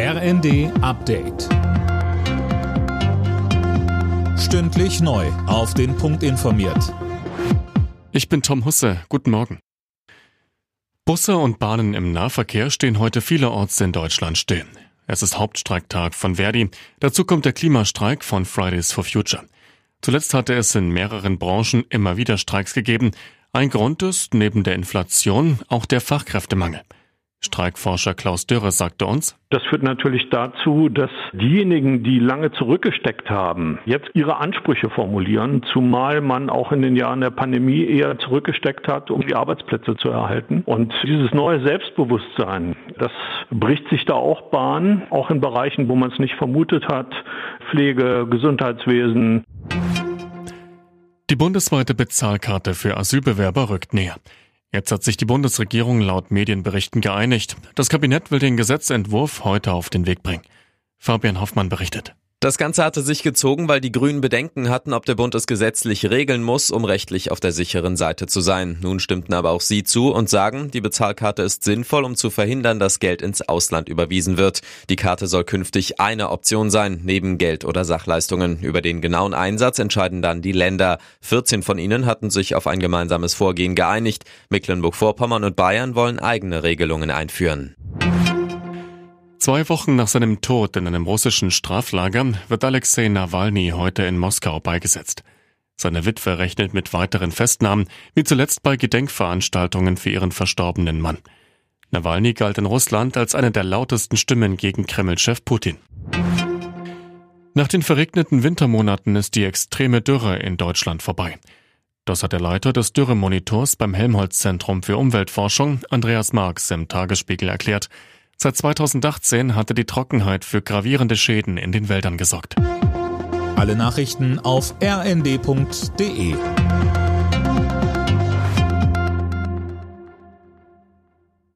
RND Update. Stündlich neu. Auf den Punkt informiert. Ich bin Tom Husse. Guten Morgen. Busse und Bahnen im Nahverkehr stehen heute vielerorts in Deutschland still. Es ist Hauptstreiktag von Verdi. Dazu kommt der Klimastreik von Fridays for Future. Zuletzt hatte es in mehreren Branchen immer wieder Streiks gegeben. Ein Grund ist neben der Inflation auch der Fachkräftemangel. Streikforscher Klaus Dürre sagte uns, das führt natürlich dazu, dass diejenigen, die lange zurückgesteckt haben, jetzt ihre Ansprüche formulieren, zumal man auch in den Jahren der Pandemie eher zurückgesteckt hat, um die Arbeitsplätze zu erhalten. Und dieses neue Selbstbewusstsein, das bricht sich da auch Bahn, auch in Bereichen, wo man es nicht vermutet hat, Pflege, Gesundheitswesen. Die bundesweite Bezahlkarte für Asylbewerber rückt näher. Jetzt hat sich die Bundesregierung laut Medienberichten geeinigt. Das Kabinett will den Gesetzentwurf heute auf den Weg bringen. Fabian Hoffmann berichtet. Das Ganze hatte sich gezogen, weil die Grünen Bedenken hatten, ob der Bund es gesetzlich regeln muss, um rechtlich auf der sicheren Seite zu sein. Nun stimmten aber auch sie zu und sagen, die Bezahlkarte ist sinnvoll, um zu verhindern, dass Geld ins Ausland überwiesen wird. Die Karte soll künftig eine Option sein, neben Geld oder Sachleistungen. Über den genauen Einsatz entscheiden dann die Länder. 14 von ihnen hatten sich auf ein gemeinsames Vorgehen geeinigt. Mecklenburg-Vorpommern und Bayern wollen eigene Regelungen einführen. Zwei Wochen nach seinem Tod in einem russischen Straflager wird Alexei Nawalny heute in Moskau beigesetzt. Seine Witwe rechnet mit weiteren Festnahmen, wie zuletzt bei Gedenkveranstaltungen für ihren verstorbenen Mann. Nawalny galt in Russland als eine der lautesten Stimmen gegen Kreml-Chef Putin. Nach den verregneten Wintermonaten ist die extreme Dürre in Deutschland vorbei. Das hat der Leiter des Dürremonitors beim Helmholtz-Zentrum für Umweltforschung, Andreas Marx, im Tagesspiegel erklärt. Seit 2018 hatte die Trockenheit für gravierende Schäden in den Wäldern gesorgt. Alle Nachrichten auf rnd.de